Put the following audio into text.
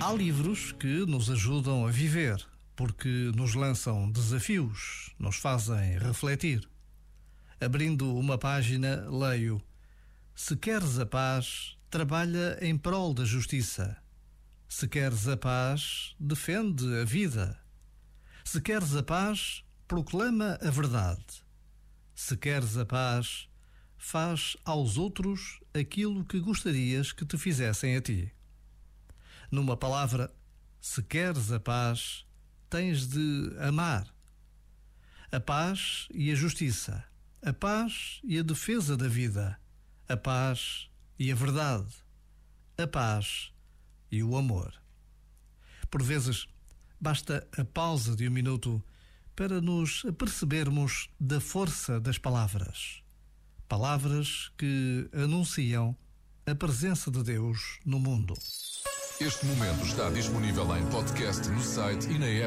Há livros que nos ajudam a viver, porque nos lançam desafios, nos fazem refletir. Abrindo uma página, leio: Se queres a paz, trabalha em prol da justiça. Se queres a paz, defende a vida. Se queres a paz, proclama a verdade. Se queres a paz, faz aos outros aquilo que gostarias que te fizessem a ti. Numa palavra, se queres a paz, tens de amar. A paz e a justiça, a paz e a defesa da vida, a paz e a verdade, a paz e o amor. Por vezes, basta a pausa de um minuto para nos apercebermos da força das palavras. Palavras que anunciam a presença de Deus no mundo. Este momento está disponível em podcast no site e na app.